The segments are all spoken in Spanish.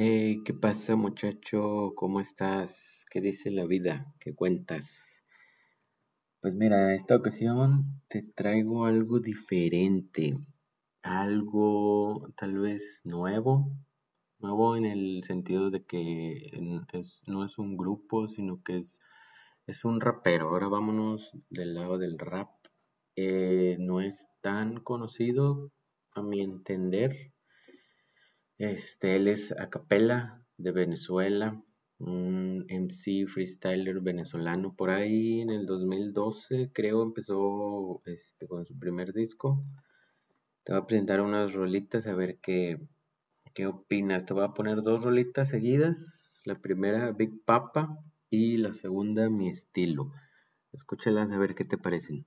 Hey, ¿qué pasa muchacho? ¿Cómo estás? ¿Qué dice la vida? ¿Qué cuentas? Pues mira, esta ocasión te traigo algo diferente, algo tal vez nuevo, nuevo en el sentido de que no es un grupo, sino que es, es un rapero. Ahora vámonos del lado del rap. Eh, no es tan conocido, a mi entender, este, él es a capella de Venezuela, un MC freestyler venezolano. Por ahí en el 2012 creo empezó este, con su primer disco. Te voy a presentar unas rolitas a ver qué, qué opinas. Te voy a poner dos rolitas seguidas. La primera Big Papa y la segunda Mi Estilo. Escúchalas a ver qué te parecen.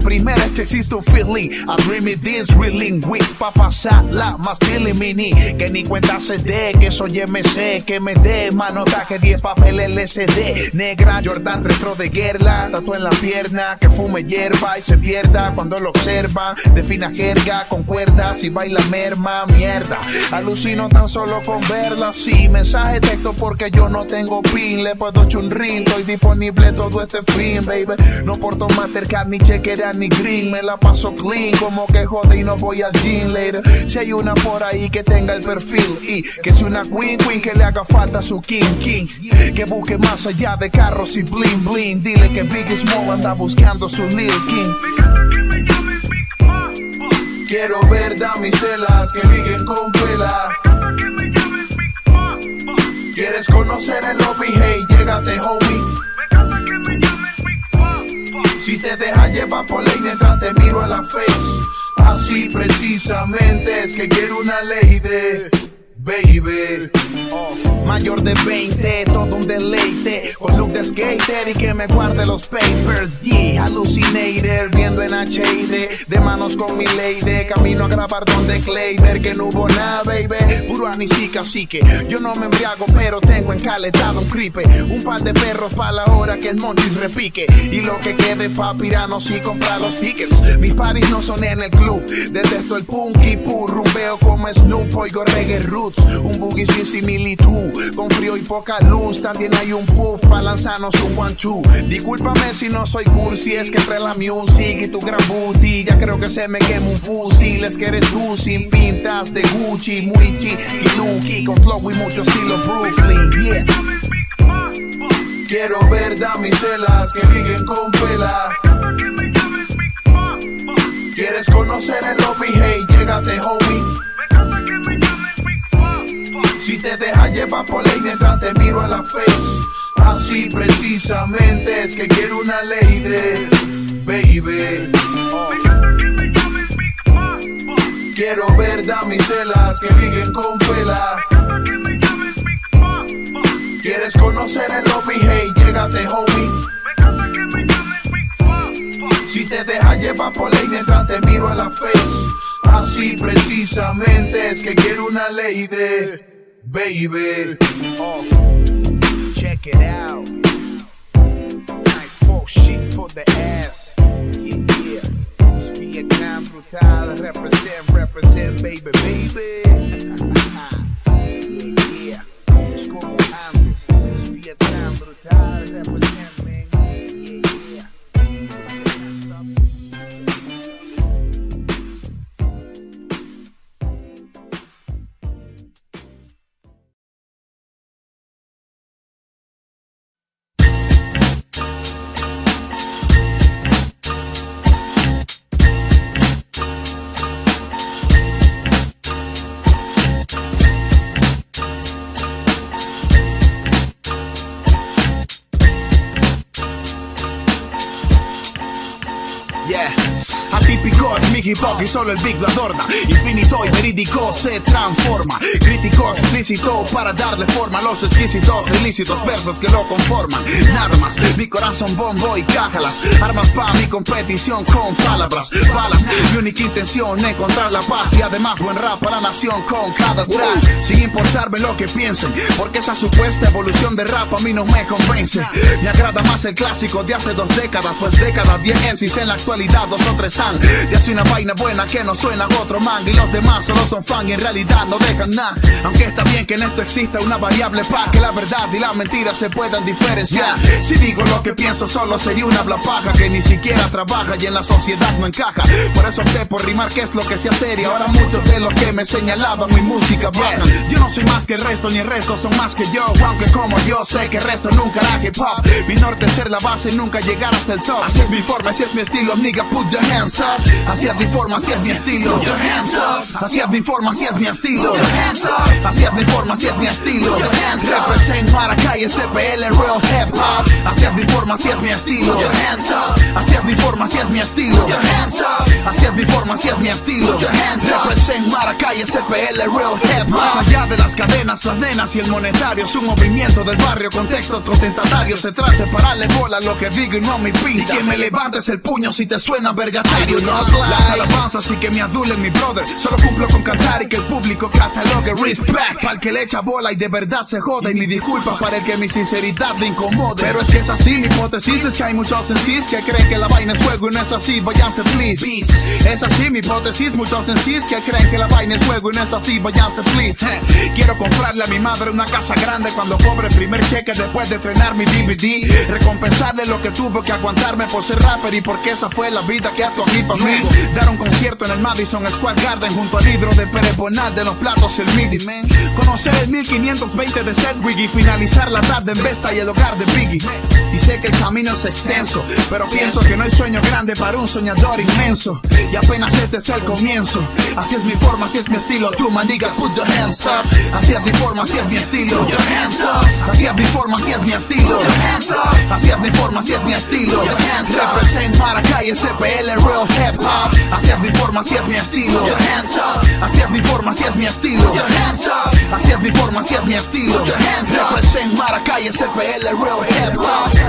Lo primero es existe un feeling. I dream it this reeling week pa' pasarla más feeling mini. Que ni cuenta se dé, que soy MC, que me dé manota que 10 papel LCD. Negra Jordan retro de guerra, tatu en la pierna, que fume hierba y se pierda cuando lo observa. Defina jerga con cuerdas y baila merma, mierda. Alucino tan solo con verla, sí. Mensaje texto porque yo no tengo pin, le puedo chunrin, estoy disponible todo este fin, baby. No porto Mastercard ni ni green, me la paso clean, como que jode y no voy al gym later. Si hay una por ahí que tenga el perfil y que si una queen queen que le haga falta su king king, que busque más allá de carros y bling bling, dile que Biggie Small anda buscando su Lil King. Quiero ver damiselas que liguen con vela. ¿Quieres conocer el lobby? Hey, llégate, homie. Si te deja llevar por ley mientras te miro a la face. Así precisamente es que quiero una ley de baby. Mayor de 20, todo un deleite. Con look de skater y que me guarde los papers. Yeah, hallucinator, viendo en HD. De manos con mi lady. Camino a grabar donde Clay. Ver que no hubo nada, baby. Puro anisica, así que yo no me embriago, pero tengo encaletado un cripe. Un par de perros para la hora que el Monchis repique. Y lo que quede pa' piranos y comprar los tickets. Mis paris no son en el club. Detesto el punky pur. Rumbeo como Snoop, oigo reggae Un boogie sin similitud, con frío y poca luz. También hay un puff para lanzarnos un one two. Discúlpame si no soy cursi, es que entre la music y tu gran booty. Ya creo que se me quema un fusil. Es que eres tú sin pintas de Gucci, muy y Lucky, con flow y mucho estilo Brooklyn. Yeah. Quiero ver damiselas que liguen con pela. ¿Quieres conocer el lobby? Hey, llégate, homie. Si te deja llevar por ley mientras te miro a la face. Así precisamente es que quiero una ley de baby. Quiero ver damiselas que liguen con pela. ¿Quieres conocer el lobby? Hey, llégate, homie. Si te deja llevar por ley mientras te miro a la face. Así precisamente es que quiero una ley de baby. Check it out. Night folk shit for the ass. Yeah, yeah. It's Vietnam brutal. Represent, represent, baby, baby. solo el big lo adorna. Infinito y verídico se transforma. Crítico explícito para darle forma a los exquisitos, ilícitos versos que lo conforman. Más, mi corazón bombo y cájalas. Armas para mi competición con palabras, balas. Mi única intención encontrar la paz y además buen rap para la nación con cada track. Sin importarme lo que piensen, porque esa supuesta evolución de rap a mí no me convence. Me agrada más el clásico de hace dos décadas, pues décadas, 10 MCs en la actualidad, dos o tres han. Y hace una vaina buena que no suena otro man y los demás solo son fan y en realidad no dejan nada. Aunque está bien que en esto exista una variable para que la verdad y la mentira se puedan diferenciar. Si digo lo que pienso solo sería una blapaja que ni siquiera trabaja y en la sociedad no encaja. Por eso opté por rimar que es lo que se hace y ahora muchos de los que me señalaban mi música bajan. Yo no soy más que el resto ni el resto son más que yo, aunque como yo sé que el resto nunca hará hip hop. Mi norte es ser la base y nunca llegar hasta el top. Así es mi forma, así es mi estilo, nigga, put your hands up. Así es mi forma, así es mi estilo. Así es mi forma, así es mi estilo. Así es mi forma, así es mi estilo. Represent Maracay, SPL, real hip hop. Así es mi forma, así es mi estilo. Así es mi forma, así es mi estilo. Así es mi forma, así es mi estilo. Represent Maracay, SPL, real hip hop. Más allá de las cadenas, las nenas y el monetario es un movimiento del barrio con textos contestatarios. Se trata de pararle bola a lo que digo y no mi pinta. Y que me levantes el puño si te suena vergatario. No las alabanzas y que me adulen mi brother. Solo cumplo con cantar y que el público catalogue respect. Para el que le echa bola y de verdad se jode. Y mi disculpa para el que mi sinceridad le incomode. Pero es que es así, mi hipótesis es que hay muchos en que creen que la vaina es juego y no es así. Váyanse, please. Es así, mi hipótesis, muchos en que creen que la vaina es juego y no es así. Váyanse, please. Quiero comprarle a mi madre una casa grande cuando cobre el primer cheque después de frenar mi DVD. Recompensarle lo que tuvo que aguantarme por ser rapper y porque esa fue la vida que escogí para mí. Dar un concierto en el Madison Square Garden junto al hidro de Pérez Bonal de los platos el MIDI, man. Conocer el 1520 de Sedgwick y finalizar la tarde en Vesta y el hogar de Biggie. Y sé que el camino es extenso, pero pienso que no hay sueño grande para un soñador inmenso. Y apenas este es el comienzo. Así es mi forma, así es mi estilo. Tú, maniga, put your hands up. Así es mi forma, así es mi estilo. Así es mi forma, así es mi estilo. Así es mi forma, así es mi estilo. Represent Maracay, SPL, real hip hop. Así es mi forma, así es mi estilo. Así es mi forma, así es mi estilo. Así es mi forma, así es mi estilo. Represent Maracay, SPL, real hip hop.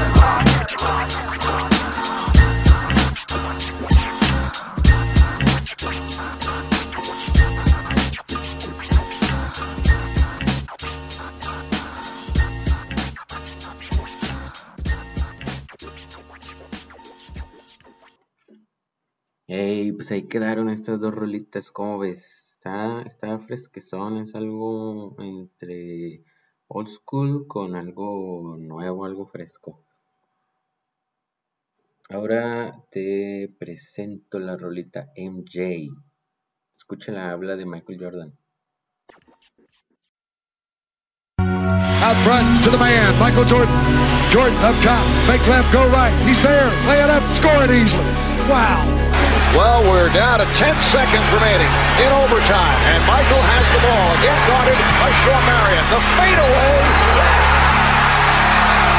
Hey, pues ahí quedaron estas dos rolitas, ¿cómo ves? Está, está fresquezón, es algo entre old school con algo nuevo, algo fresco. Ahora te presento la rolita MJ. Escúchala, habla de Michael Jordan. Out front to the man, Michael Jordan. Jordan up top, fake left, go right. He's there, lay it up, score it easily. Wow. Well, we're down to 10 seconds remaining in overtime. And Michael has the ball. Again guarded by Sean Marion. The fadeaway. Yes!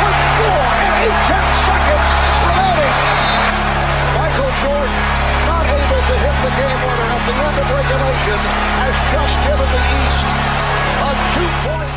With four and eight tenths seconds remaining. Michael Jordan not able to hit the game winner at the end of regulation has just given the East a two-point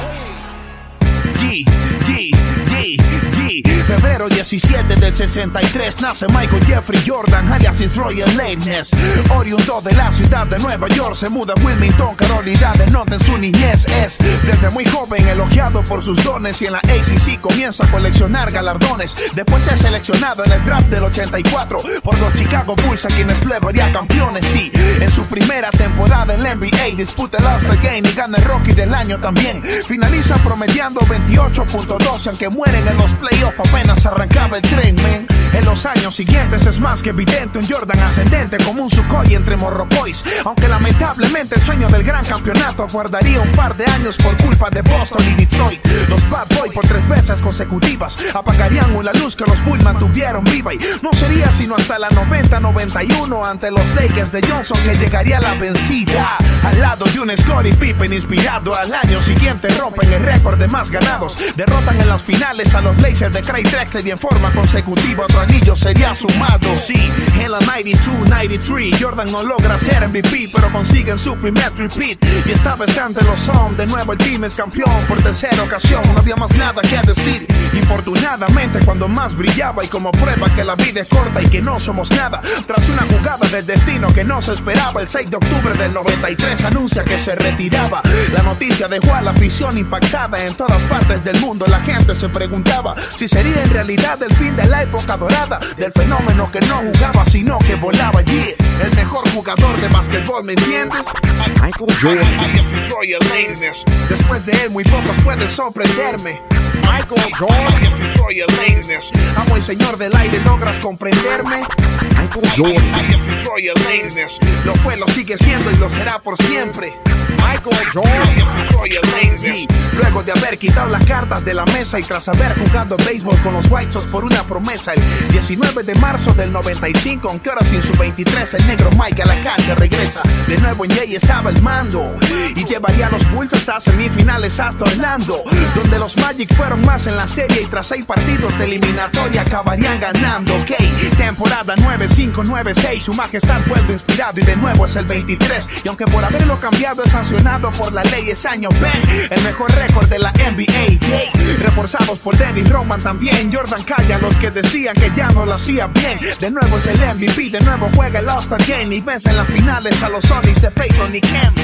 Febrero 17 del 63 nace Michael Jeffrey Jordan, alias His Royal Lateness. Oriundo de la ciudad de Nueva York, se muda a Wilmington, Carolina del Norte en su niñez. Es desde muy joven elogiado por sus dones y en la ACC comienza a coleccionar galardones. Después es seleccionado en el draft del 84 por los Chicago Bulls, a quienes luego haría campeones. Sí, en su primera temporada en la NBA disputa el All-Star Game y gana el Rocky del año también. Finaliza promediando 28.2, aunque mueren en los playoffs apenas arrancaba el tren, man. En los años siguientes es más que evidente un Jordan ascendente como un Sukhoi entre Morrocois. Aunque lamentablemente el sueño del gran campeonato aguardaría un par de años por culpa de Boston y Detroit. Los Bad Boy por tres veces consecutivas apagarían una luz que los Bulls mantuvieron viva y no sería sino hasta la 90-91 ante los Lakers de Johnson que llegaría la vencida. Al lado de un Scottie Pippen inspirado al año siguiente rompen el récord de más ganados. Derrotan en las finales a los Blazers de Craig Drexler y en forma consecutiva otro anillos sería sumado. Sí, en la 92-93, Jordan no logra ser MVP, pero consiguen su primer repeat. Y esta vez ante los son, de nuevo el team es campeón por tercera ocasión. No había más nada que decir. Infortunadamente, cuando más brillaba y como prueba que la vida es corta y que no somos nada. Tras una jugada del destino que no se esperaba, el 6 de octubre del 93 anuncia que se retiraba. La noticia dejó a la afición impactada en todas partes del mundo. La gente se preguntaba si sería en realidad el fin de la época dorada del fenómeno que no jugaba sino que volaba allí. El mejor jugador de básquetbol, ¿me entiendes? Michael Jordan. Después de él, muy pocos pueden sorprenderme. Michael Jordan. Amo el señor del aire, logras comprenderme. Michael Jordan. Lo fue, lo sigue siendo y lo será por siempre. Michael Jordan. luego de haber quitado las cartas de la mesa y tras haber jugado béisbol con los White Sox por una promesa, el 19 de marzo del 95, aunque ahora sin su 23, el negro Mike a la cancha regresa. De nuevo en Jay estaba el mando y llevaría a los Bulls hasta semifinales hasta Orlando, donde los Magic fueron más en la serie y tras seis partidos de eliminatoria acabarían ganando. Ok, temporada 9-5-9-6, su majestad vuelve inspirado y de nuevo es el 23. Y aunque por haberlo cambiado es sancionado por la ley, es año Ben, el mejor récord de la NBA. Reforzados por Dennis También, Jordan calla a los que decían que ya no lo hacía bien. De nuevo es el MVP, de nuevo juega el All-Star Game y vence en las finales a los Sonics de Peyton y Kemp.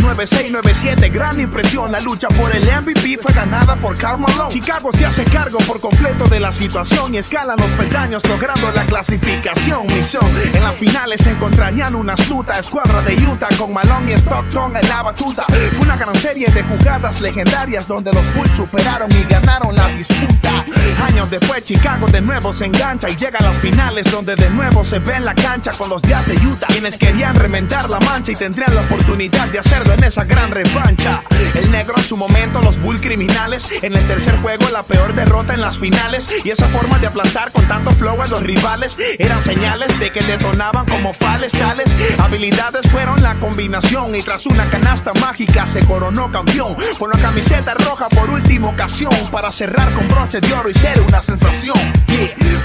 9-6-9-7, gran impresión, la lucha por el MVP fue ganada por Karl Malone. Chicago se hace cargo por completo de la situación y escalan los peldaños logrando la clasificación. Misión, en las finales encontrarían una astuta escuadra de Utah con Malone y Stockton en la batuta. Fue una gran serie de jugadas legendarias donde los Bulls superaron y ganaron la disputa. Años después Chicago de nuevo se engancha y llega a las finales donde de nuevo se ve en la cancha con los Jazz de Utah. Quienes querían remendar la mancha y tendrían la oportunidad de en esa gran revancha. El negro en su momento, los Bulls criminales. En el tercer juego la peor derrota en las finales. Y esa forma de aplastar con tanto flow a los rivales eran señales de que detonaban como fales tales. Habilidades fueron la combinación y tras una canasta mágica se coronó campeón. Con la camiseta roja por última ocasión para cerrar con broche de oro y ser una sensación.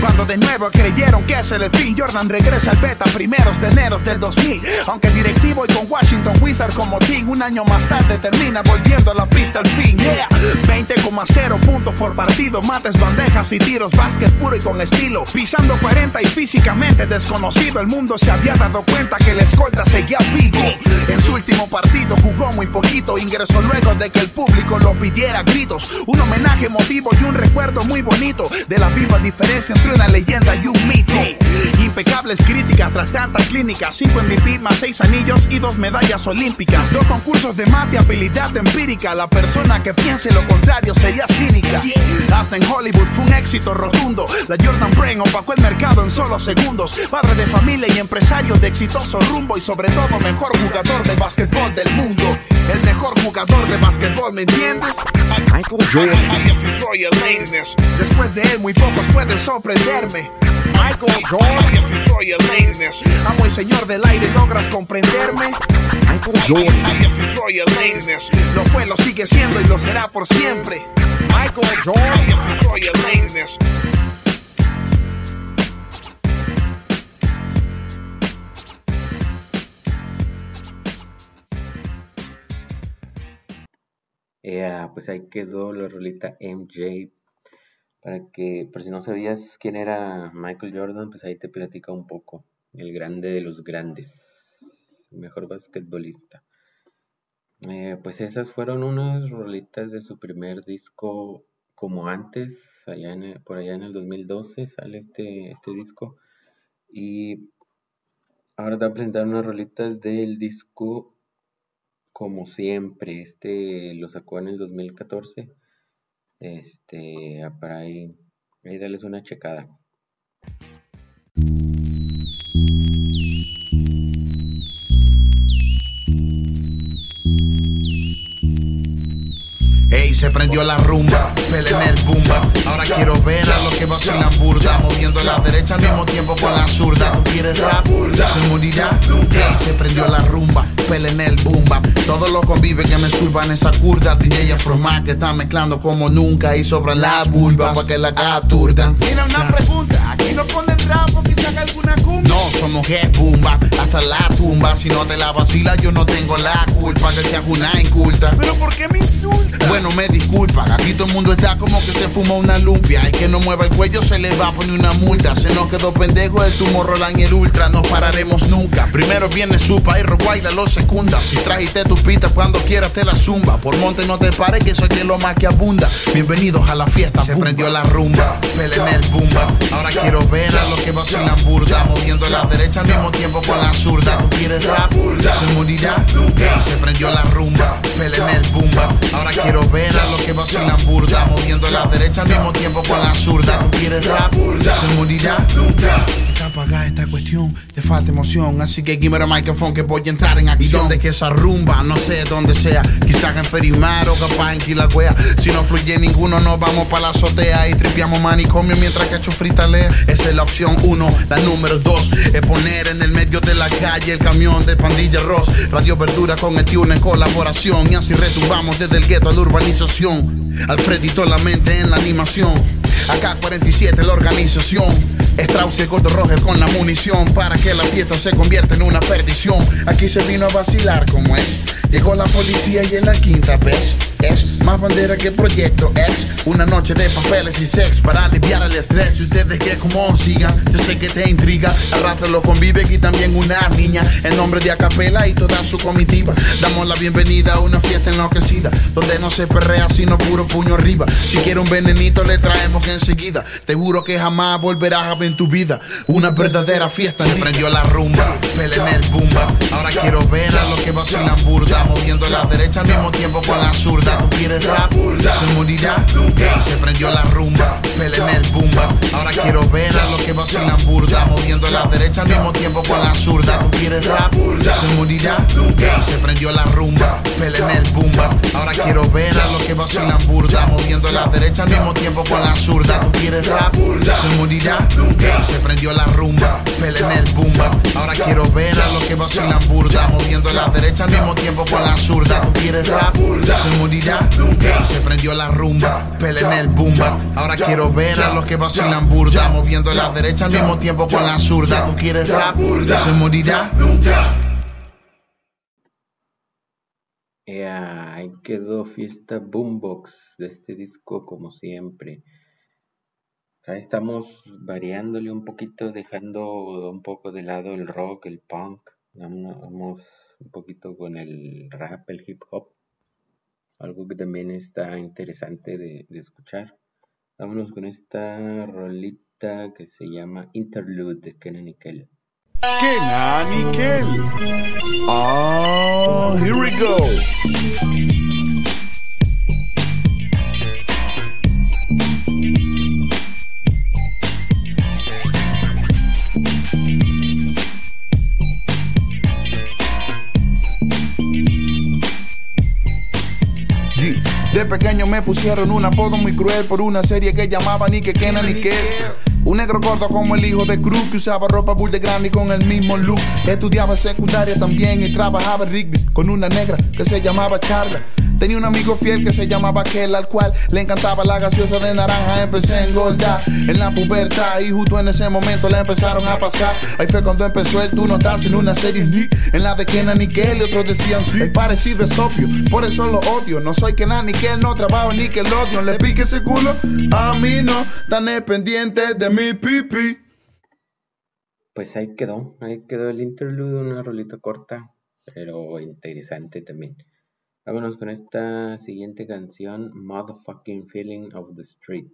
Cuando de nuevo creyeron que es el fin, Jordan regresa al beta primeros de enero del 2000. Aunque directivo y con Washington Wizards como un año más tarde termina volviendo a la pista al fin. Yeah, 20,0 puntos por partido, mates, bandejas y tiros, básquet puro y con estilo. Pisando 40 y físicamente desconocido, el mundo se había dado cuenta que la escolta seguía vivo. En su último partido jugó muy poquito, ingresó luego de que el público lo pidiera gritos. Un homenaje emotivo y un recuerdo muy bonito de la viva diferencia entre una leyenda y un mito. Impecables críticas tras tantas clínicas, 5 MVP más 6 anillos y 2 medallas olímpicas. Dos concursos de mate, habilidad empírica. La persona que piense lo contrario sería cínica. Hasta en Hollywood fue un éxito rotundo. La Jordan Brain opacó el mercado en solo segundos. Padre de familia y empresario de exitoso rumbo y sobre todo mejor jugador de básquetbol del mundo. El mejor jugador de básquetbol, ¿me entiendes? Michael Jordan. Después de él muy pocos pueden sorprenderme. Michael Jordan. Amo el señor del aire, logras comprenderme. Michael Jordan. Lo fue, lo sigue siendo y lo será por siempre. Michael Jordan. Yeah, pues ahí quedó la rolita MJ. Para que, por si no sabías quién era Michael Jordan, pues ahí te platica un poco. El grande de los grandes. Mejor basquetbolista. Eh, pues esas fueron unas rolitas de su primer disco como antes, allá en por allá en el 2012 sale este, este disco. Y ahora te voy a presentar unas rolitas del disco como siempre. Este lo sacó en el 2014. Este, para ahí, ahí darles una checada. Se prendió la rumba, pele en el bumba. Ahora quiero ver a los que vacilan burda, moviendo la derecha al mismo tiempo con la zurda. ¿Tú quieres rap? Se morirá. Ey, se prendió la rumba, pele en el bumba. Todos los convives que me surban esa curda. DJ Afromac que está mezclando como nunca y sobra la vulva para que la capturdan. Mira una pregunta, aquí no que es bumba, hasta la tumba. Si no te la vacila, yo no tengo la culpa que seas una inculta. ¿Pero por qué me insulta? Bueno, me disculpa, aquí todo el mundo está como que se fuma una lumpia. El que no mueva el cuello se le va a poner una multa. Se nos quedó pendejo el tumor Roland y el ultra, no pararemos nunca. Primero viene Supa y Roguayla lo secunda. Si trajiste tu pita cuando quieras te la zumba. Por monte no te pares que soy de lo más que abunda. Bienvenidos a la fiesta, se prendió la rumba. Pelen el bumba. Ahora quiero ver a los que vacilan burda. Moviendo la derecha al mismo tiempo con la zurda. ¿Tú quieres rap? Se morirá. Hey, se prendió la rumba. Pelen el bumba. Ahora quiero ver a los que vacilan burda. Moviendo la derecha al mismo tiempo con la zurda. ¿Tú quieres rap? Se morirá. Esta cuestión, le falta emoción. Así que give me microphone que voy a entrar en acción. ¿Y dónde que esa rumba? No sé dónde sea. Quizás en Ferimar o capaz en Quilagüea. Si no fluye ninguno, nos vamos para la azotea y tripiamos manicomio mientras que frita lea. Esa es la opción uno. La número dos es poner en el medio de la calle el camión de Pandilla Ross. Radio Verdura con el Tune en colaboración. Y así retumbamos desde el gueto a la urbanización. Alfredito la mente en la animación. Acá 47 la organización. Strauss y el gordo Roger con la munición para que la fiesta se convierta en una perdición. Aquí se vino a vacilar como es. Llegó la policía y en la quinta vez es más bandera que proyecto X. Una noche de papeles y sex para aliviar el estrés. Y ustedes que como sigan, yo sé que te intriga. Arrástralo convive y también una niña. En nombre de Acapela y toda su comitiva. Damos la bienvenida a una fiesta enloquecida. Donde no se perrea sino puro puño arriba. Si quiere un venenito le traemos enseguida. Te juro que jamás volverás a ver en tu vida una verdadera fiesta. Se prendió la rumba, pelen el bumba. Ahora quiero ver a los que vacilan burda. Moviendo la derecha al mismo tiempo con la zurda. ¿Tú quieres rap? Se morirá. Se prendió la rumba, pelen el bumba. Ahora quiero ver a los que vacilan burda. Moviendo la derecha al mismo tiempo con la zurda. ¿Tú quieres rap? Se morirá. Se prendió la rumba, pelen el bumba. Ahora quiero ver a los que vacilan burda. Moviendo la derecha al mismo tiempo con la zurda. ¿Tú quieres rap? Se morirá. Se prendió la rumba, pelen el bumba. Ahora quiero ver a los que vacilan burda. Moviendo la derecha al mismo tiempo con la zurda. ¿Tú quieres rap? Se morirá. Se prendió la rumba, pelen el bumba. Ahora quiero ver a los que vacilan burda. Moviendo la derecha al mismo tiempo con la zurda. ¿Tú quieres rap? Se morirá. Ea, ahí quedó Fiesta Boombox de este disco como siempre. Ahí estamos variándole un poquito, dejando un poco de lado el rock, el punk. Vamos un poquito con el rap, el hip hop. Algo que también está interesante de, de escuchar. Vámonos con esta rolita que se llama Interlude de Kenan y Kel. Kenan y Kel. Oh, here we go. Pequeño me pusieron un apodo muy cruel por una serie que llamaban ni que Kenan ni que un negro gordo como el hijo de Cruz que usaba ropa bull de grande con el mismo look. Estudiaba secundaria también y trabajaba en Rigby con una negra que se llamaba Charla. Tenía un amigo fiel que se llamaba Kel, al cual le encantaba la gaseosa de naranja. Empecé a engordar en la pubertad y justo en ese momento le empezaron a pasar. Ahí fue cuando empezó el tú no estás en una serie ni en la de Kenan y Kel y otros decían sí. El parecido es obvio, por eso lo odio. No soy Kenan ni Kel, no trabajo ni que odio. Le pique ese culo, a mí no, tan pendiente de mi pipi. Pues ahí quedó, ahí quedó el interlude, una rolita corta, pero interesante también. Vámonos con esta siguiente canción, Motherfucking Feeling of the Street.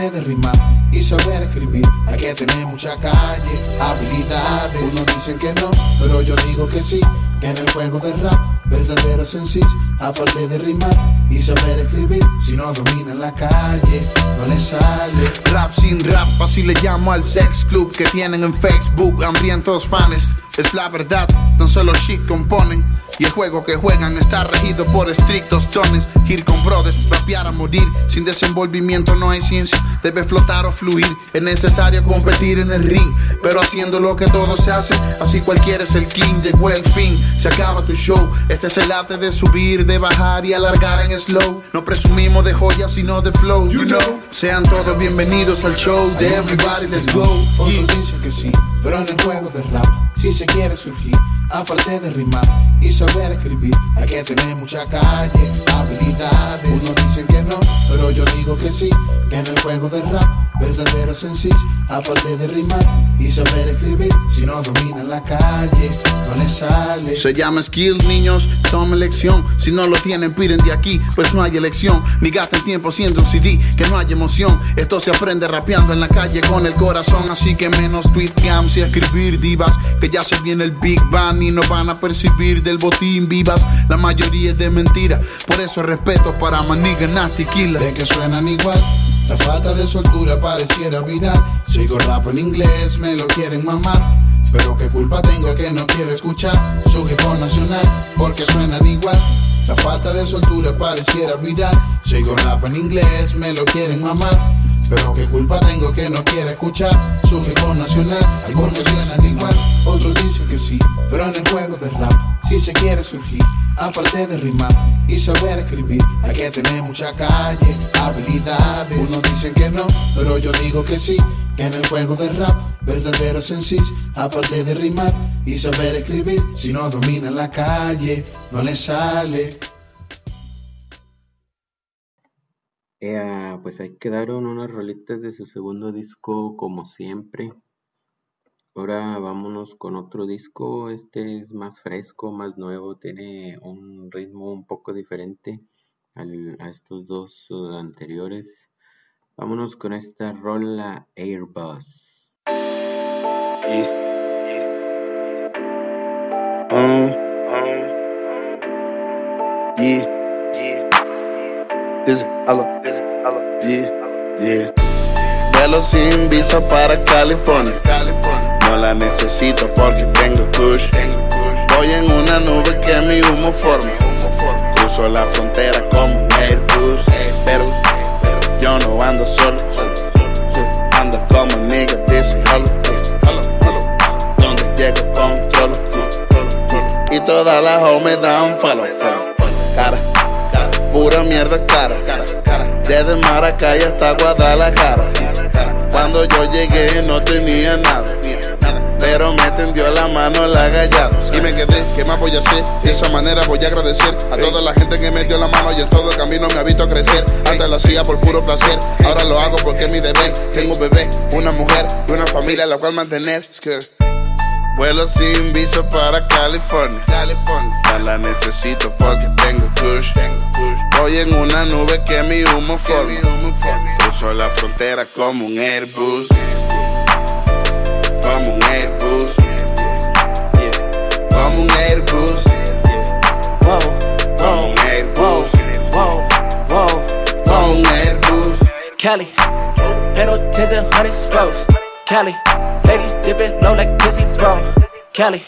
Aparte de rimar y saber escribir, hay que tener mucha calle, habilidades. Unos dicen que no, pero yo digo que sí. En el juego de rap, verdadero sencillo, aparte de rimar y saber escribir, si no domina en la calle, no le sale. Rap sin rap, así le llamo al sex club que tienen en Facebook, hambrientos fans. Es la verdad, tan solo shit componen. Y el juego que juegan está regido por estrictos tones. Ir con brothers, rapear a morir. Sin desenvolvimiento no hay ciencia. Debe flotar o fluir. Es necesario competir en el ring. Pero haciendo lo que todos se hacen. Así cualquiera es el king. Llegó el fin. Se acaba tu show. Este es el arte de subir, de bajar y alargar en slow. No presumimos de joyas, sino de flow. You know. Sean todos bienvenidos al show de Everybody Let's Go. Otros dicen que sí, pero en el juego de rap, si se quiere surgir, aparte de rimar y saber escribir, hay que tener mucha calle, habilidades. Unos dicen que no, pero yo digo que sí, que en el juego de rap, verdadero sencillo, aparte de rimar y saber escribir, si no domina la calle, no le sale. Se llama skill, niños, toma lección. Si no lo tienen, piden de aquí, pues no hay elección. Ni gasten tiempo siendo un CD, que no hay emoción. Esto se aprende rapeando en la calle con el corazón, así que menos tweet y escribir divas, que ya se viene el Big Bang y no van a percibir del botín vivas. La mayoría es de mentira, por eso respeto para Maniga Nasty Killer. De que suenan igual. La falta de soltura pareciera viral. Sigo rap en inglés, me lo quieren mamar. Pero qué culpa tengo que no quiero escuchar su hip nacional, porque suenan igual. La falta de soltura pareciera viral. Sigo rap en inglés, me lo quieren mamar. Pero qué culpa tengo que no quiera escuchar su hop nacional. Algunos suenan igual, otros dicen que sí. Pero en el juego de rap, si se quiere surgir, aparte de rimar y saber escribir, hay que tener mucha calle, habilidades. Unos dicen que no, pero yo digo que sí. Que en el juego de rap, verdadero sencillo, aparte de rimar y saber escribir, si no domina la calle, no le sale. Pues ahí quedaron unas rolitas de su segundo disco, como siempre. Ahora vámonos con otro disco. Este es más fresco, más nuevo, tiene un ritmo un poco diferente a estos dos uh, anteriores. Vámonos con esta rola Airbus. Um. Vuelo sin visa para California. No la necesito porque tengo kush. Voy en una nube que mi humo forma. Cruzo la frontera como un Airbus. Pero yo no ando solo. Ando como nigga, dice hello. Donde llego controlo. Y todas las homies dan follow. Cara, pura mierda cara. Desde Maracay hasta Guadalajara. Cuando yo llegué no tenía nada. Pero me tendió la mano la gallada. Y me quedé, ¿qué más voy a hacer? De esa manera voy a agradecer a toda la gente que me dio la mano y en todo el camino me ha visto crecer. Antes lo hacía por puro placer, ahora lo hago porque es mi deber. Tengo un bebé, una mujer y una familia a la cual mantener. Vuelo sin visa para California. California. No la necesito porque tengo kush. Voy en una nube que mi humo forma. Cruzo la frontera como un Airbus. Como un Airbus. Como un Airbus. Como un Airbus. Como un Airbus. Cali, penalties and hundreds rows. Cali, ladies dipping low like pussy bro. Cali,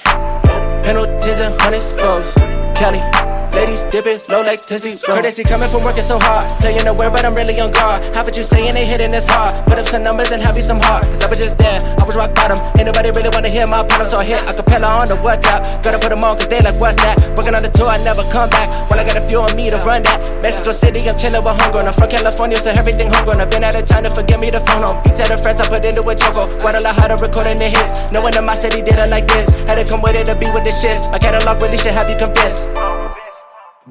penalties and hundreds rows. Cali, ladies dipping low like Tizzy. Heard they see coming from working so hard. Playing aware, but I'm really on guard. Half what you saying they hitting this hard. Put up some numbers and have you some heart. Cause I was just there, I was rock bottom. Ain't nobody really wanna hear my problem, so I hit a cappella on the WhatsApp. Gotta put them on cause they like, what's that? Working on the tour, I never come back. Well, I got a few on me to run that. Mexico City, I'm chilling with hunger. I'm from California, so everything homegrown. I've been out of town to forget me the phone on. Beats out of friends, I put into a choco. Guadalajara recording the hits. No one in my city did it like this. Had to come with it to be with the shits. My catalog really should have you convinced.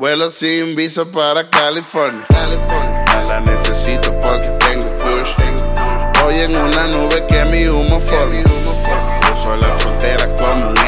Vuelo sin visa para California. No la necesito porque tengo kush. Voy en una nube que mi humo forma. Cruzo la frontera como un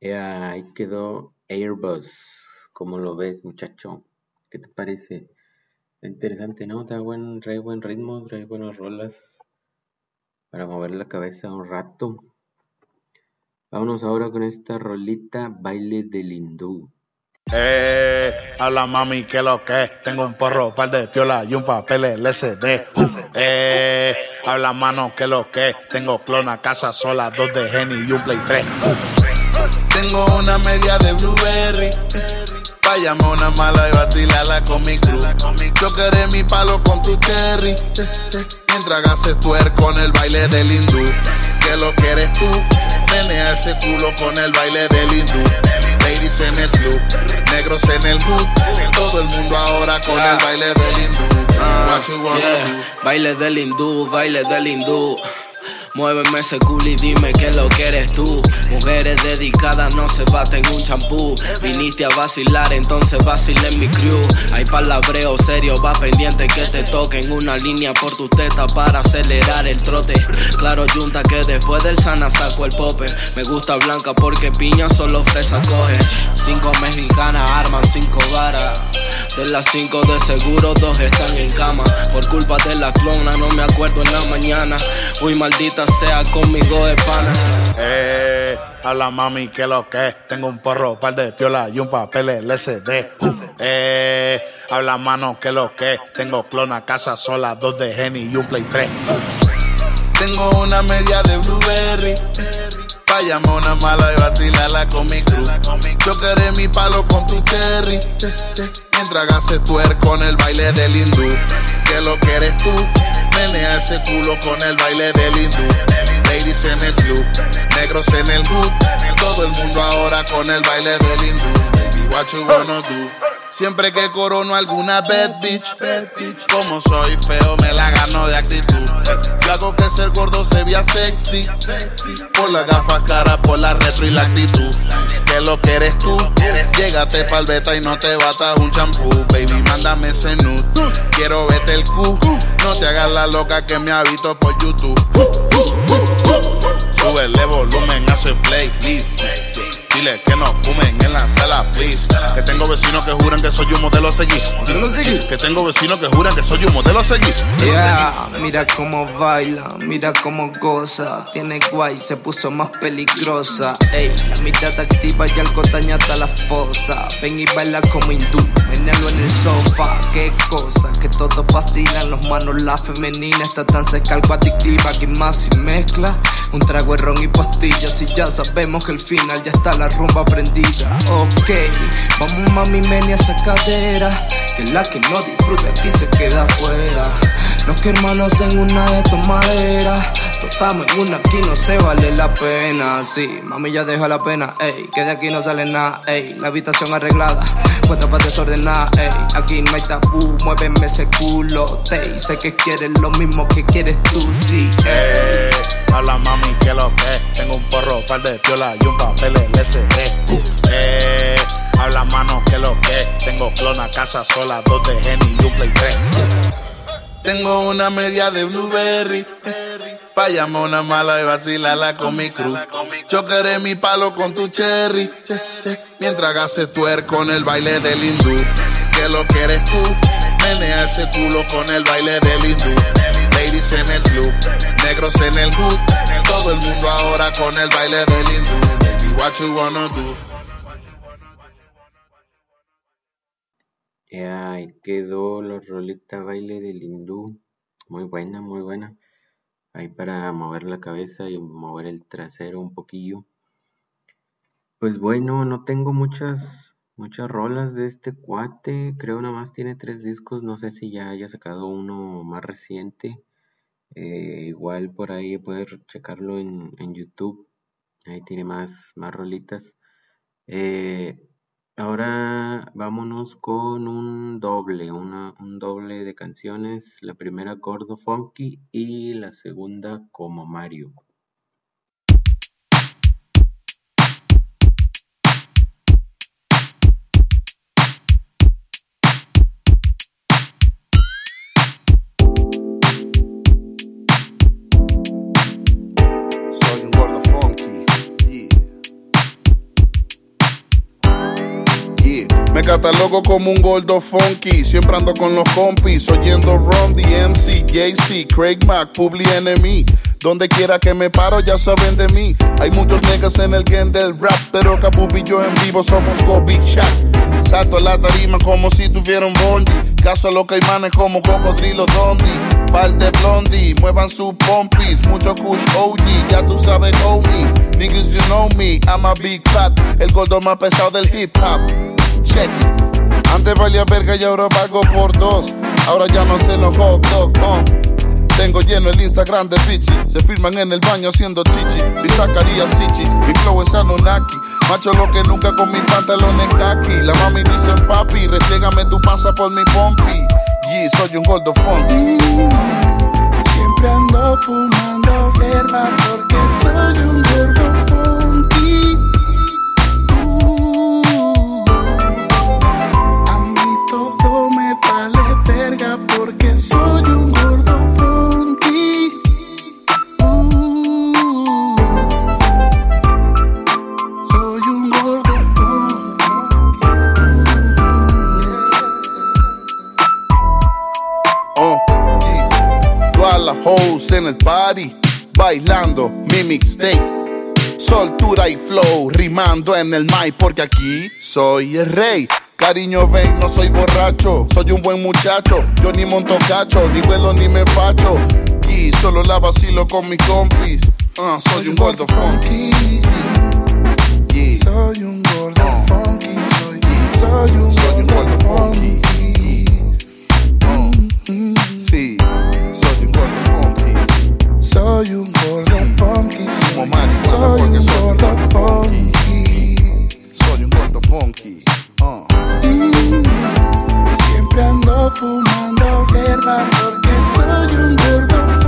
Ya, ahí quedó Airbus. ¿Cómo lo ves, muchacho? ¿Qué te parece? Interesante, ¿no? Trae buen, trae buen ritmo, trae buenas rolas para mover la cabeza un rato. Vámonos ahora con esta rolita Baile del Hindú. Eh, habla mami que lo que tengo un porro, par de piola y un papel LCD. Uh, eh, habla mano que lo que tengo clona, casa sola, dos de Henny y un Play 3. Uh. Tengo una media de Blueberry. Váyame una mala y vacilala con mi crew. Yo queré mi palo con tu cherry. Mientras haces tuer con el baile del hindú. Que lo quieres tú. Menea ese culo con el baile del hindú. Ladies en el club, negros en el hood. Todo el mundo ahora con el baile del hindú. What you wanna do? Baile del hindú, baile del hindú. Muéveme ese culo y dime que lo que eres tú. Mujeres dedicadas no se baten un champú. Viniste a vacilar, entonces vacile en mi crew. Hay palabreo serio, va pendiente que te toquen una línea por tu teta para acelerar el trote. Claro, junta que después del sana saco el pope. Me gusta blanca porque piña solo fresa coge. Cinco mexicanas arman cinco varas. De las cinco de seguro, dos están en cama. Por culpa de la clona, no me acuerdo en la mañana. Uy, maldita sea conmigo de pana. Eh, habla mami que lo que tengo un porro, par de piola y un papel LCD. Uh, eh, habla mano que lo que tengo clona, casa sola, dos de Henny y un Play 3. Uh. Tengo una media de Blueberry. Váyame una mala y vacilala con mi crew. Yo queré mi palo con tu cherry. Mientras haces tuer con el baile del hindú. Que lo que eres tú. Menea ese culo con el baile del hindú. Ladies en el club, negros en el hood. Todo el mundo ahora con el baile del hindú. Baby, what you wanna do? Siempre que corono alguna bad bitch, como soy feo me la gano de actitud. Yo hago que ser gordo se vea sexy, por la gafa cara, por la retro y la actitud. Que lo que eres tú, llégate pa'l beta y no te batas un champú. Baby, mándame ese nude, quiero verte el cu. No te hagas la loca que me habito por YouTube. Súbele volumen, hace play, please. Dile que no fumen en la sala, please. Que tengo vecinos que juran que soy un modelo a seguir. Que tengo vecinos que juran que soy un modelo a seguir. Yeah, mira cómo baila, mira cómo goza. Tiene guay, se puso más peligrosa. Ey, la mitad activa y algo daña hasta la fosa. Ven y baila como hindú, menealo en el sofá. Qué cosa, que todos vacilan. Los manos, la femenina está tan seca, algo adictiva. Que más sin mezcla. Un trago de ron y pastillas. Y ya sabemos que el final ya está la rumba prendida. Ok, vamos mami, meni esa cadera. Que la que no disfruta aquí se queda afuera. Los que hermanos en una de tomaderas. Totamos en una aquí no se vale la pena. Sí, mami ya deja la pena, ey. Que de aquí no sale nada, ey. La habitación arreglada, cuenta para desordenar, ey. Aquí no hay tabú, muéveme ese culo, ey. Sé que quieres lo mismo que quieres tú, sí. Eh, habla mami que lo que tengo un porro, par de piola y un papel LCD. Uh, eh, habla mano que lo que tengo clona, casa sola, dos de Henny y un Play 3. Tengo una media de Blueberry. Váyame una mala y vacilala con mi crew. Queré mi palo con tu cherry. Mientras haces tuer con el baile del hindú. Que lo que eres tú. Menea ese culo con el baile del hindú. Ladies en el club, negros en el hood. Todo el mundo ahora con el baile del hindú. Baby, what you wanna do? Ahí quedó la rolita baile del hindú. Muy buena, muy buena. Ahí para mover la cabeza y mover el trasero un poquillo. Pues bueno, no tengo muchas, muchas rolas de este cuate. Creo nada más tiene tres discos. No sé si ya haya sacado uno más reciente. Eh, igual por ahí puedes checarlo en, en YouTube. Ahí tiene más, más rolitas. Eh, ahora vámonos con un doble, una, un doble de canciones. La primera Gordo Funky y la segunda como Mario. Catalogo como un gordo funky. Siempre ando con los compis. Oyendo Ron, DMC, JC, Craig Mack, Publi Enemy. Donde quiera que me paro ya saben de mí. Hay muchos niggas en el game del rap, pero Kabubi y yo en vivo somos Kobe Shaq. Salto a la tarima como si tuviera un bondi. Caso a los caimanes como cocodrilo dondi. Par de blondie, muevan sus pompis. Mucho kush OG, ya tú sabes homie. Niggas you know me, I'm a big fat. El gordo más pesado del hip hop. Check it. Antes valía verga y ahora pago por dos. Ahora ya no sé los hot. Tengo lleno el Instagram de bichi. Se firman en el baño haciendo chichi. Mi sacaría sichi. Mi flow es Anunnaki. Macho lo que nunca con mis pantalones kaki. La mami dicen papi, restriégame tu panza por mi pompi. Y soy un gordo funky. Siempre ando fumando hierba porque soy un gordo las hoes en el party, bailando mi mixtape. Soltura y flow, rimando en el mic porque aquí soy el rey. Cariño, ven, no soy borracho, soy un buen muchacho. Yo ni monto cacho, ni vuelo ni me facho. Y solo la vacilo con mis compis. Ah, soy un gordo funky. Yeah. Soy un gordo funky, soy, soy un Soy un gordo gordo funky. funky. Soy un gordo funky, soy, un gordo un gordo funky. Soy un gordo funky. Uh. Siempre ando fumando hierba porque soy un gordo funky.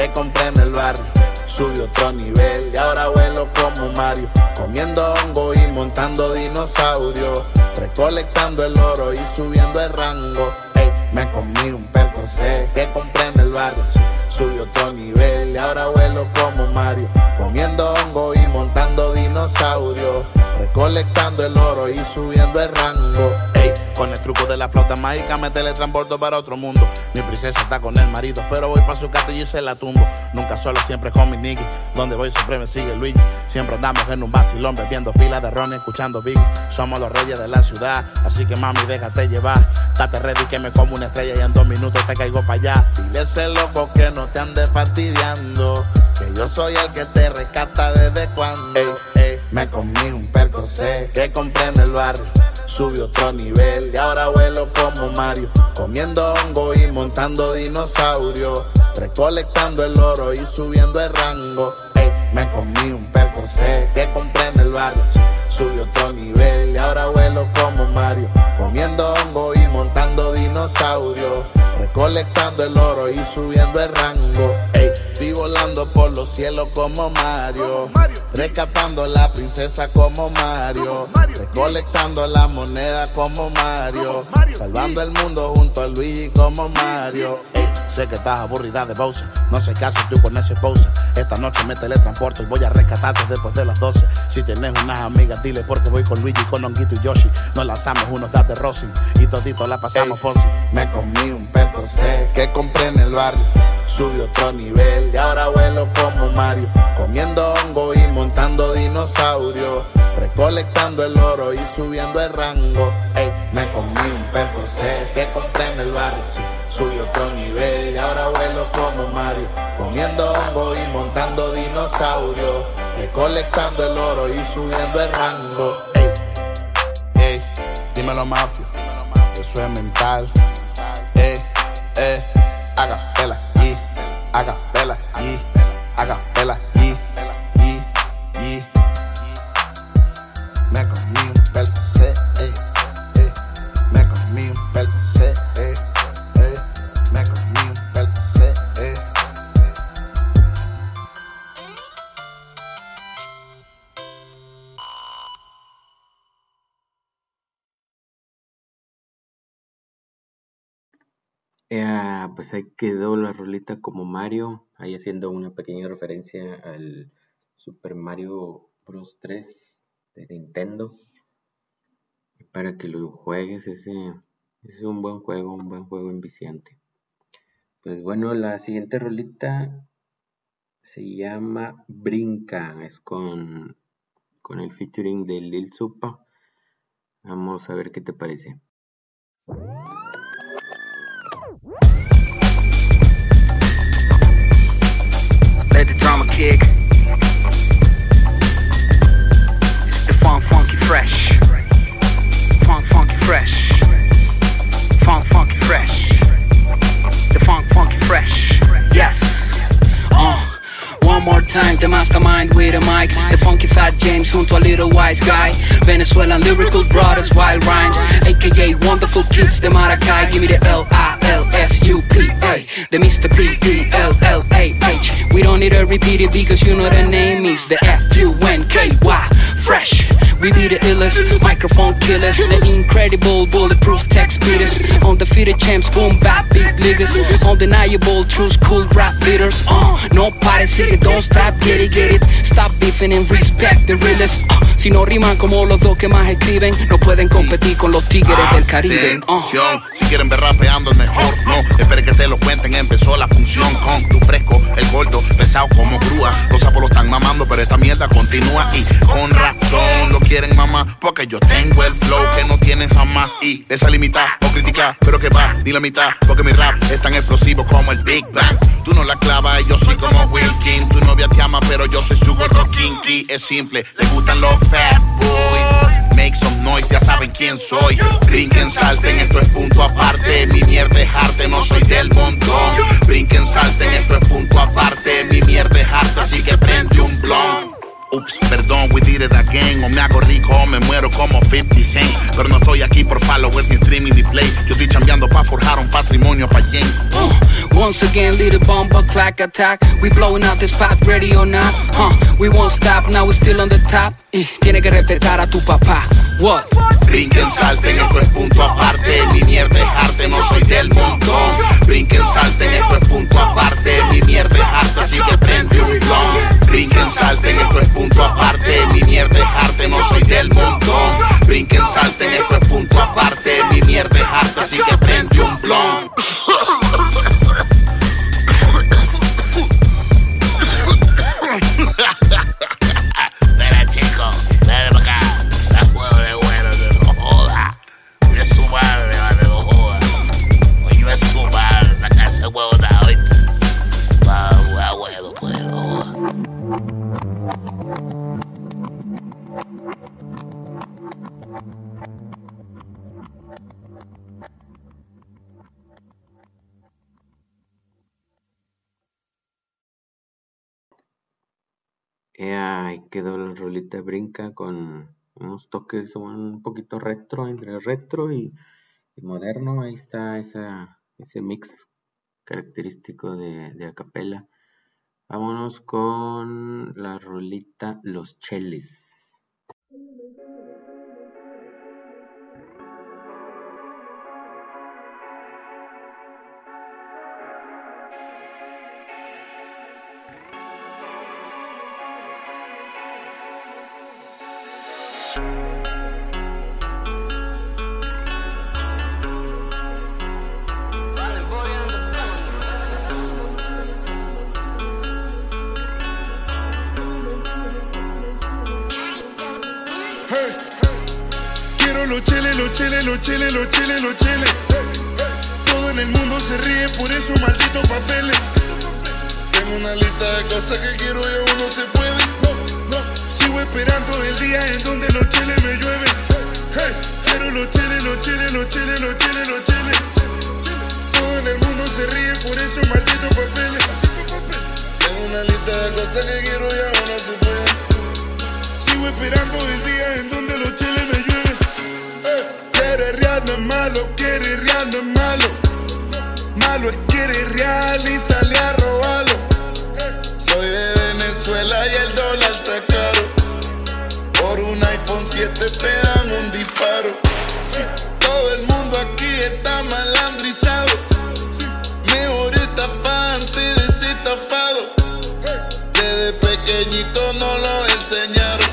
Que compré en el barrio. Subí otro nivel y ahora vuelo como Mario. Comiendo hongo y montando dinosaurios. Recolectando el oro y subiendo el rango. Ey, me comí un percocé que compré en el barrio. Subí otro nivel y ahora vuelo como Mario. Comiendo hongo y montando dinosaurios. Recolectando el oro y subiendo el rango. Con el truco de la flauta mágica me teletransporto para otro mundo. Mi princesa está con el marido, pero voy para su castillo y se la tumbo. Nunca solo, siempre con mi nigga. Donde voy siempre me sigue Luigi. Siempre andamos en un vacilón bebiendo pilas de ron, escuchando Biggie. Somos los reyes de la ciudad, así que mami déjate llevar. Date ready que me como una estrella y en dos minutos te caigo para allá. Dile ese loco que no te ande fastidiando. Que yo soy el que te rescata desde cuando. Me comí un percocé que compré en el barrio. Subí otro nivel y ahora vuelo como Mario. Comiendo hongo y montando dinosaurios. Recolectando el oro y subiendo el rango. Me comí un percocé que compré en el barrio. Subí otro nivel y ahora vuelo como Mario. Comiendo hongo y montando dinosaurios. Recolectando el oro y subiendo el rango. Volando por los cielos como Mario. Rescatando la princesa como Mario. Recolectando la moneda como Mario. Salvando el mundo junto a Luigi como Mario. Ey, sé que estás aburrida de Bowser. No sé qué haces tú con ese pose. Esta noche me teletransporto y voy a rescatarte después de las 12. Si tienes unas amigas, dile porque voy con Luigi, con Honguito y Yoshi. Nos lanzamos unos das de Rossi y todito la pasamos posi. Me comí un percocé que compré en el barrio. subí otro nivel y ahora vuelo como Mario, comiendo hongo y montando dinosaurio, recolectando el oro y subiendo el rango. Ey, me comí un perro que compré en el barrio, sí, otro nivel y ahora vuelo como Mario, comiendo hongo y montando dinosaurio, recolectando el oro y subiendo el rango. Ey, ey, dímelo mafia, eso es mental. Ey, ey, haga pela y haga pela y haga pela Eh, pues ahí quedó la rolita como Mario, ahí haciendo una pequeña referencia al Super Mario Bros. 3 de Nintendo. Para que lo juegues, ese, ese es un buen juego, un buen juego enviciante. Pues bueno, la siguiente rolita se llama Brinca, es con, con el featuring de Lil Supa. Vamos a ver qué te parece. The funky fat James junto a little wise guy. Venezuelan lyrical brothers, wild rhymes. AKA wonderful kids, the Maracay. Give me the L I L S U P A. The Mr. P E L L A H. We don't need to repeat it because you know the name is the F U N K Y. Fresh. We be the illest, microphone killers, the incredible bulletproof tech speeders, undefeated champs, boom bap big niggas, undeniable truths, cool rap leaders. Uh, no parece don't stop, get it, get it, stop beefing and respect the realest. Uh, si no riman como los dos que más escriben, no pueden competir con los tigres del Caribe. Si quieren ver rapeando es mejor, no. Espere que te lo cuenten, empezó la función con tu fresco, el gordo, pesado como grúa. Los sapos lo están mamando, pero esta mierda continúa y con razón lo quieren mamá, porque yo tengo el flow que no tienen jamás. Y esa limita o criticar, pero que va, ni la mitad, porque mi rap es tan explosivo como el Big Bang. Tú no la clavas yo soy como Wilkin. Tu novia te ama, pero yo soy su gordo kinky. Es simple, le gustan los fat boys. Make some noise, ya saben quién soy. Brinquen, salten, esto es punto aparte. Mi mierda es arte, no soy del montón. Brinquen, salten, esto es punto aparte. Mi mierda es arte, así que prende un blon. Ups, perdón, we did it again. O me hago rico o me muero como 50 Cent. Pero no estoy aquí por followers ni streaming ni play. Yo estoy chambeando once again, little bomber clack attack. We blowing out this spot, ready or not? Huh? We won't stop, now we still on the top. Eh, tiene que respetar a tu papá. What? Brinquen, salten, esto es punto aparte. Mi mierda es arte, no soy del montón. Brinquen, salten, esto es punto aparte. Mi mierda es arte, así que prende un blon. Brinquen, salten, esto es punto aparte. Mi mierda es arte, no soy del montón. Brinquen, salten, esto es punto aparte. Mi mierda es arte, así que prende un blon. Ahí quedó la rolita brinca con unos toques un poquito retro, entre retro y, moderno. Ahí está ese mix característico de, de acapella. Vámonos con la rolita Los Cheles. Quiero los cheles, los cheles, los cheles, los cheles, los cheles. Todo en el mundo se ríe por esos malditos papeles. Tengo una lista de cosas que quiero y uno se puede. Sigo esperando el día en donde los cheles me llueven. Hey, quiero los cheles, los cheles, los cheles, los cheles, los cheles. Todo en el mundo se ríe por esos malditos papeles. Tengo una lista de cosas que quiero y no se puede. Sigo esperando el día en donde los cheles me llueven. Eh, quiere real no es malo, quiere real no es malo. Malo es quiere real y sale a robarlo. Soy de Venezuela y el iPhone 7 te dan un disparo. Sí, Todo el mundo aquí está malandrizado. Mejor estafa antes de ser estafado. Desde pequeñito no lo enseñaron.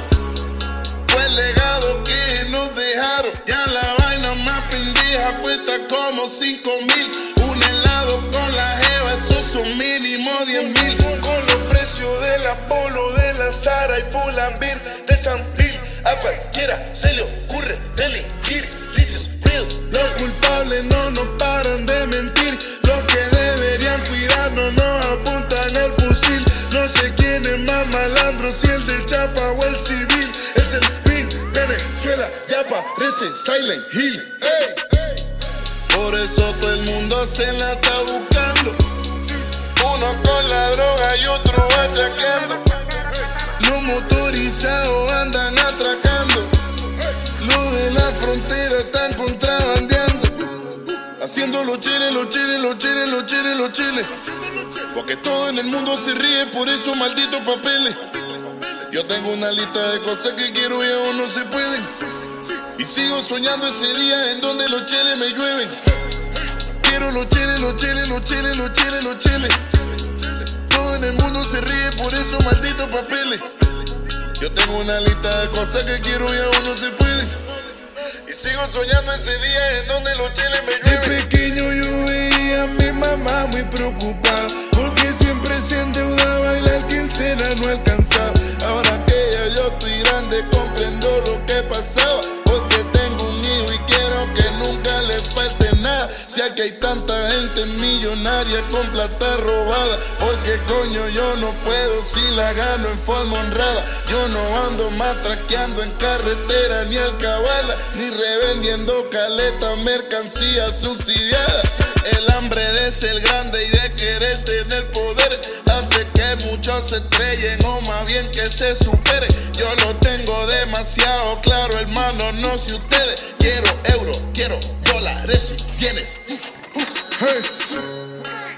Fue el legado que nos dejaron. Ya la vaina más pendeja cuesta como 5 mil. Un helado con la jeva, esos son mínimo 10 mil. Con los precios del Apolo, de la Sara y Pull&Bear, de San Bill. A cualquiera se le ocurre delinquir. This is real. Los culpables no nos paran de mentir. Los que deberían cuidarnos nos apuntan el fusil. No sé quién es más malandro, si el de Chapa o el civil. Es el PIN, Venezuela, ya parece Silent Hill. Ey. Por eso todo el mundo se la está buscando. Uno con la droga y otro achacando. Los motorizados andan Haciendo los chiles, los chiles, los chiles, los chiles, los chiles. Porque todo en el mundo se ríe por esos malditos papeles. Yo tengo una lista de cosas que quiero y aún no se pueden. Y sigo soñando ese día en donde los cheles me llueven. Quiero los cheles, los cheles, los cheles, los cheles, los cheles. Todo en el mundo se ríe por esos malditos papeles. Yo tengo una lista de cosas que quiero y aún no se pueden. Y sigo soñando ese día en donde los cheles me llueven. De pequeño yo veía a mi mamá muy preocupada. Porque siempre se endeudaba y la quincena no alcanzaba. Ahora que ya yo estoy grande comprendo lo que pasaba. Si aquí hay tanta gente millonaria con plata robada. Porque coño yo no puedo si la gano en forma honrada. Yo no ando matraqueando en carretera ni alcabala. Ni revendiendo caleta, mercancía subsidiada. El hambre de ser grande y de querer tener poder hace que muchos se estrellen o más bien que se supere. Yo lo tengo demasiado claro, hermano, no sé ustedes. Quiero euro, quiero dólares y tienes. Hey.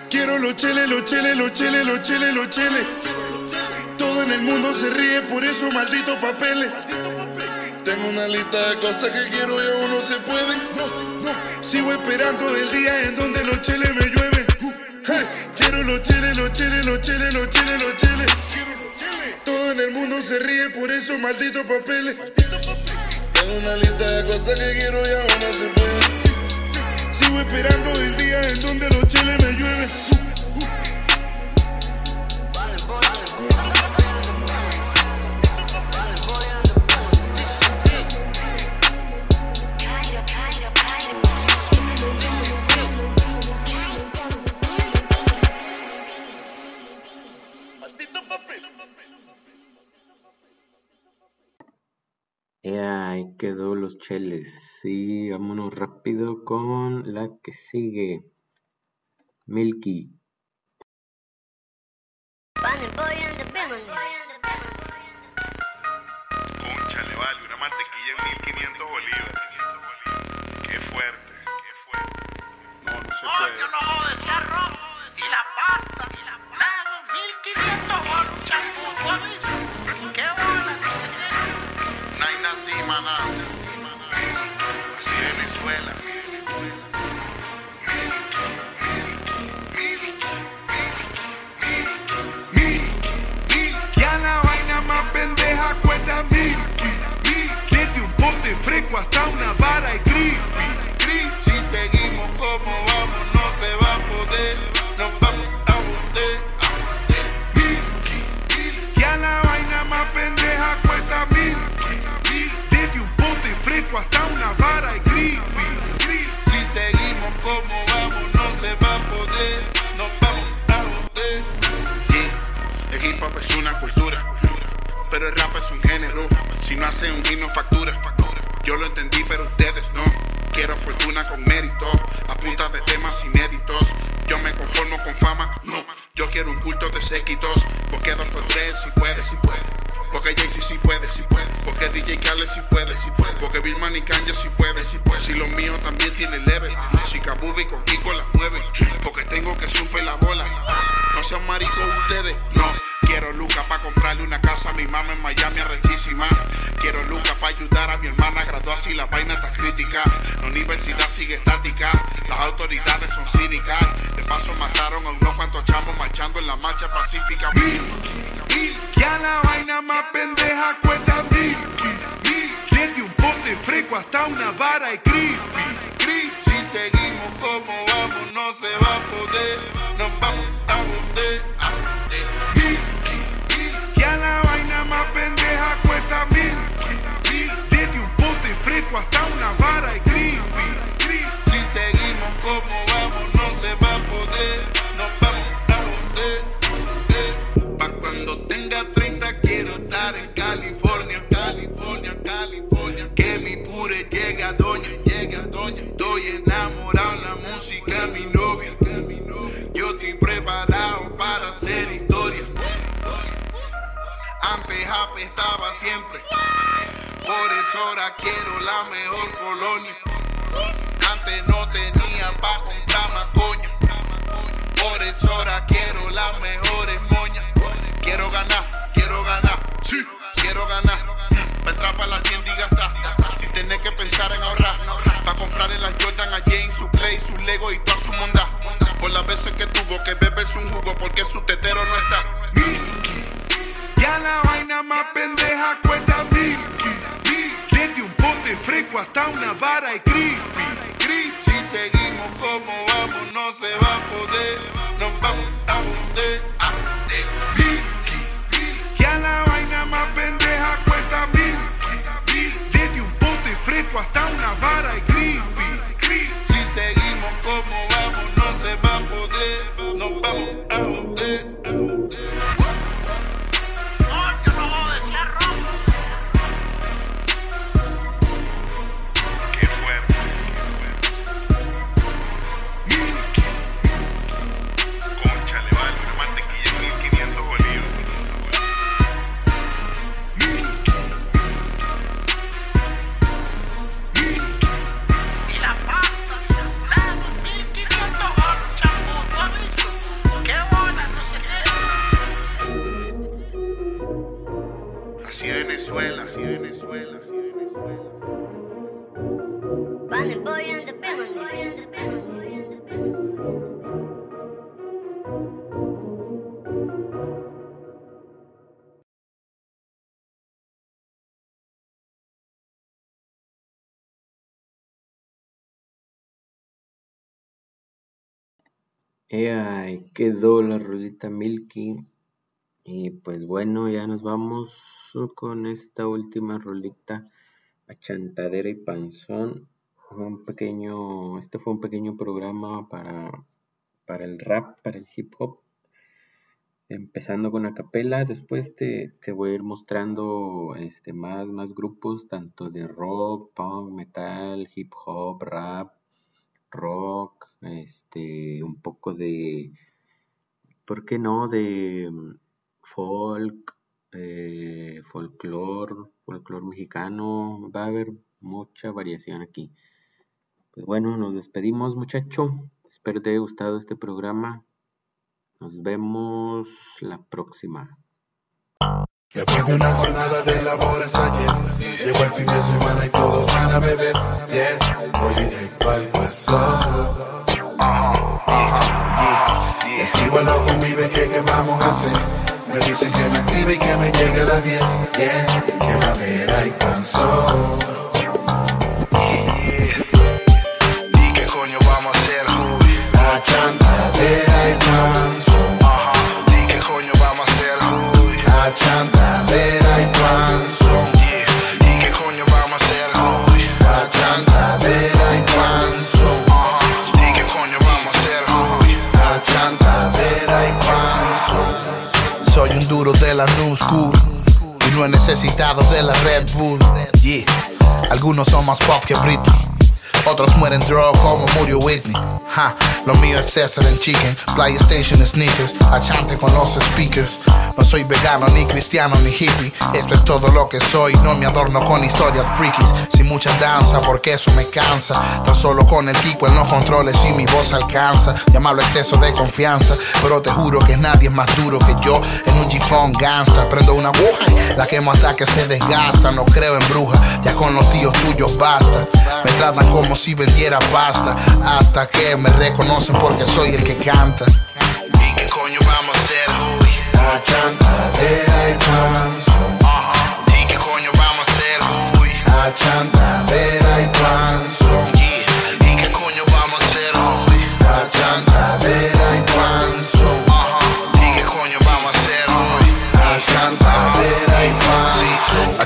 Quiero los cheles, los cheles, los cheles, los cheles, los cheles. Todo en el mundo se ríe por esos malditos papeles. Tengo una lista de cosas que quiero y aún no se pueden. Sigo esperando el día en donde los cheles me llueven. Hey, quiero los cheles, los cheles, los cheles, los cheles, los cheles. Todo en el mundo se ríe por esos malditos papeles. Tengo una lista de cosas que quiero y no se pueden. Sigo esperando el día en donde los cheles me llueven. Quedó los cheles. Sí, vámonos rápido con la que sigue. Milky. Pote 30 quiero estar en California, California, California. Que mi pure llegue a doña, llegue a doña. Estoy enamorado en la música, mi novia. Yo estoy preparado para hacer historia. Antes apestaba siempre. Por eso ahora quiero la mejor colonia. Antes no tenía pa' comprar más coña. Por eso ahora quiero las mejores moñas. Quiero ganar, quiero ganar, sí, quiero ganar. Pa' entrar pa' la tienda y gastar. Sin tener que pensar en ahorrar. Pa' comprarle las Jordan a Jane, su play, su Lego y toda su monda. Por las veces que tuvo que beberse un jugo porque su tetero no está. Ya la vaina más pendeja cuesta mil. Desde un pote fresco hasta una vara y creepy. Si seguimos como vamos, no se va a poder. Nos vamos a joder. a joder. Vaina más pendeja cuesta mil. Desde un pote fresco hasta una vara y creepy. Si seguimos como Eh, quedó la rolita Milky. Y pues bueno, ya nos vamos con esta última rolita, Achantadera y Panzón. Un pequeño, este fue un pequeño programa para, para el rap, para el hip hop. Empezando con acapela, después te, te voy a ir mostrando este, más, más grupos, tanto de rock, punk, metal, hip hop, rap, rock, este, un poco de, ¿por qué no? De mm, folk, eh, folclore, folclore mexicano, va a haber mucha variación aquí. Pues bueno, nos despedimos muchacho, espero te haya gustado este programa, nos vemos la próxima. Después de una jornada de labores ayer, llegó el fin de semana y todos van a beber. Yeah, voy directo al. Le escribo a los convives que qué vamos a hacer. Me dicen que me active y que me llegue a las 10. Yeah, que madera y panzón. De la Red Bull. Yeah. Algunos son más pop que Britney. Otros mueren drug como murió Whitney. Ja, lo mío es César en chicken, PlayStation sneakers, achante con los speakers. No soy vegano, ni cristiano, ni hippie. Esto es todo lo que soy, no me adorno con historias freakies. Sin mucha danza, porque eso me cansa. Tan solo con el tipo en los controles y mi voz alcanza. Llamarlo exceso de confianza, pero te juro que nadie es más duro que yo. En un G-Phone gangsta, prendo una aguja y la quemo hasta que se desgasta. No creo en brujas, ya con los tíos tuyos basta. Me tratan como si vendiera pasta, hasta que me reconocen porque soy el que canta. ¿Y qué coño vamos a hacer hoy? La chantadera y panzo. ¿Y qué coño vamos a hacer hoy? La chantadera y panzo.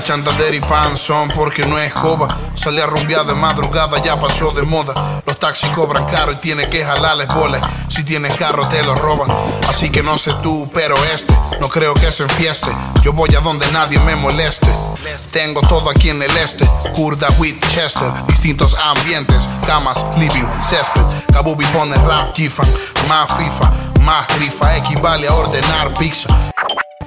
Chantadera y pan son porque no es coba. Sale a rumbear madrugada, ya pasó de moda. Los taxis cobran caro y tiene que jalarles bolas. Si tienes carro te lo roban. Así que no sé tú, pero este no creo que se enfieste. Yo voy a donde nadie me moleste. Tengo todo aquí en el este. Kurda, Winchester, distintos ambientes. Camas, living, césped. Kabubi pone rap, gifan. Más FIFA, más rifa. Equivale a ordenar pizza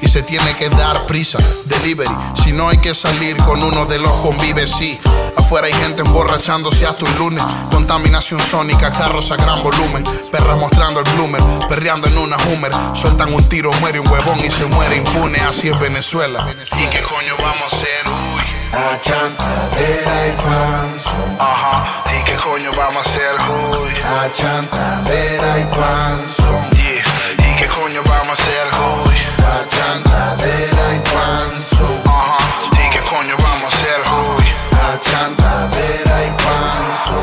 y se tiene que dar prisa. Delivery, si no hay que salir con uno de los convives, sí. Afuera hay gente emborrachándose hasta un lunes. Contaminación sónica, carros a gran volumen. Perras mostrando el bloomer, perreando en una Hummer. Sueltan un tiro, muere un huevón y se muere impune. Así es Venezuela. ¿Y qué coño vamos a hacer? Uy. La chantadera y panzo. Ajá. ¿Y qué coño vamos a hacer? Uy. La chantadera y panzo. Yeah. ¿Y qué coño vamos a hacer? Uy. Hachan cadera y panzo. Ajá, uh qué coño vamos a hacer hoy? Hachan cadera y panzo.